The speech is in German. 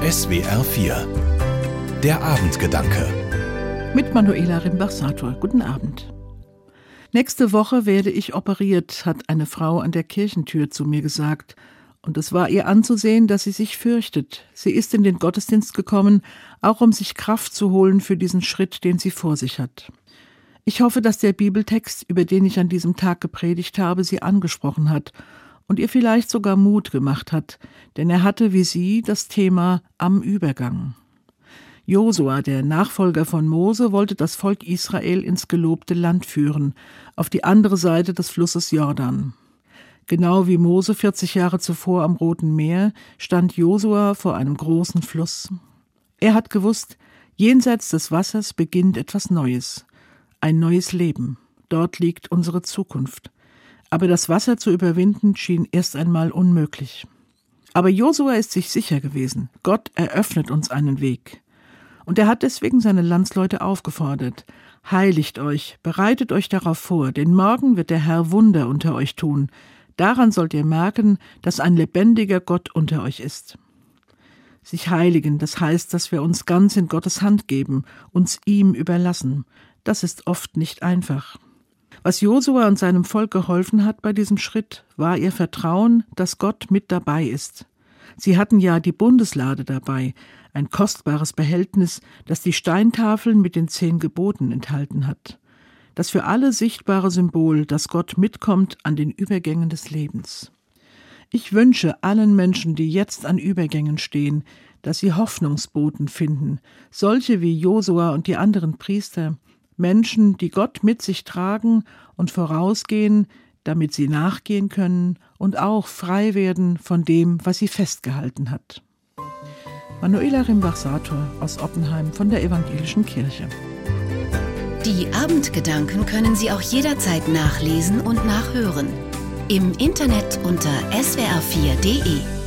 SWR 4 Der Abendgedanke Mit Manuela Rimbach-Sator. Guten Abend. Nächste Woche werde ich operiert, hat eine Frau an der Kirchentür zu mir gesagt. Und es war ihr anzusehen, dass sie sich fürchtet. Sie ist in den Gottesdienst gekommen, auch um sich Kraft zu holen für diesen Schritt, den sie vor sich hat. Ich hoffe, dass der Bibeltext, über den ich an diesem Tag gepredigt habe, sie angesprochen hat und ihr vielleicht sogar Mut gemacht hat, denn er hatte wie sie das Thema am Übergang. Josua, der Nachfolger von Mose, wollte das Volk Israel ins gelobte Land führen, auf die andere Seite des Flusses Jordan. Genau wie Mose 40 Jahre zuvor am Roten Meer stand Josua vor einem großen Fluss. Er hat gewusst, jenseits des Wassers beginnt etwas Neues, ein neues Leben. Dort liegt unsere Zukunft. Aber das Wasser zu überwinden schien erst einmal unmöglich. Aber Josua ist sich sicher gewesen, Gott eröffnet uns einen Weg. Und er hat deswegen seine Landsleute aufgefordert, Heiligt euch, bereitet euch darauf vor, denn morgen wird der Herr Wunder unter euch tun. Daran sollt ihr merken, dass ein lebendiger Gott unter euch ist. Sich heiligen, das heißt, dass wir uns ganz in Gottes Hand geben, uns ihm überlassen. Das ist oft nicht einfach. Was Josua und seinem Volk geholfen hat bei diesem Schritt, war ihr Vertrauen, dass Gott mit dabei ist. Sie hatten ja die Bundeslade dabei, ein kostbares Behältnis, das die Steintafeln mit den zehn Geboten enthalten hat. Das für alle sichtbare Symbol, dass Gott mitkommt an den Übergängen des Lebens. Ich wünsche allen Menschen, die jetzt an Übergängen stehen, dass sie Hoffnungsboten finden, solche wie Josua und die anderen Priester, Menschen, die Gott mit sich tragen und vorausgehen, damit sie nachgehen können und auch frei werden von dem, was sie festgehalten hat. Manuela Rimbach-Sator aus Oppenheim von der Evangelischen Kirche. Die Abendgedanken können Sie auch jederzeit nachlesen und nachhören. Im Internet unter swr4.de.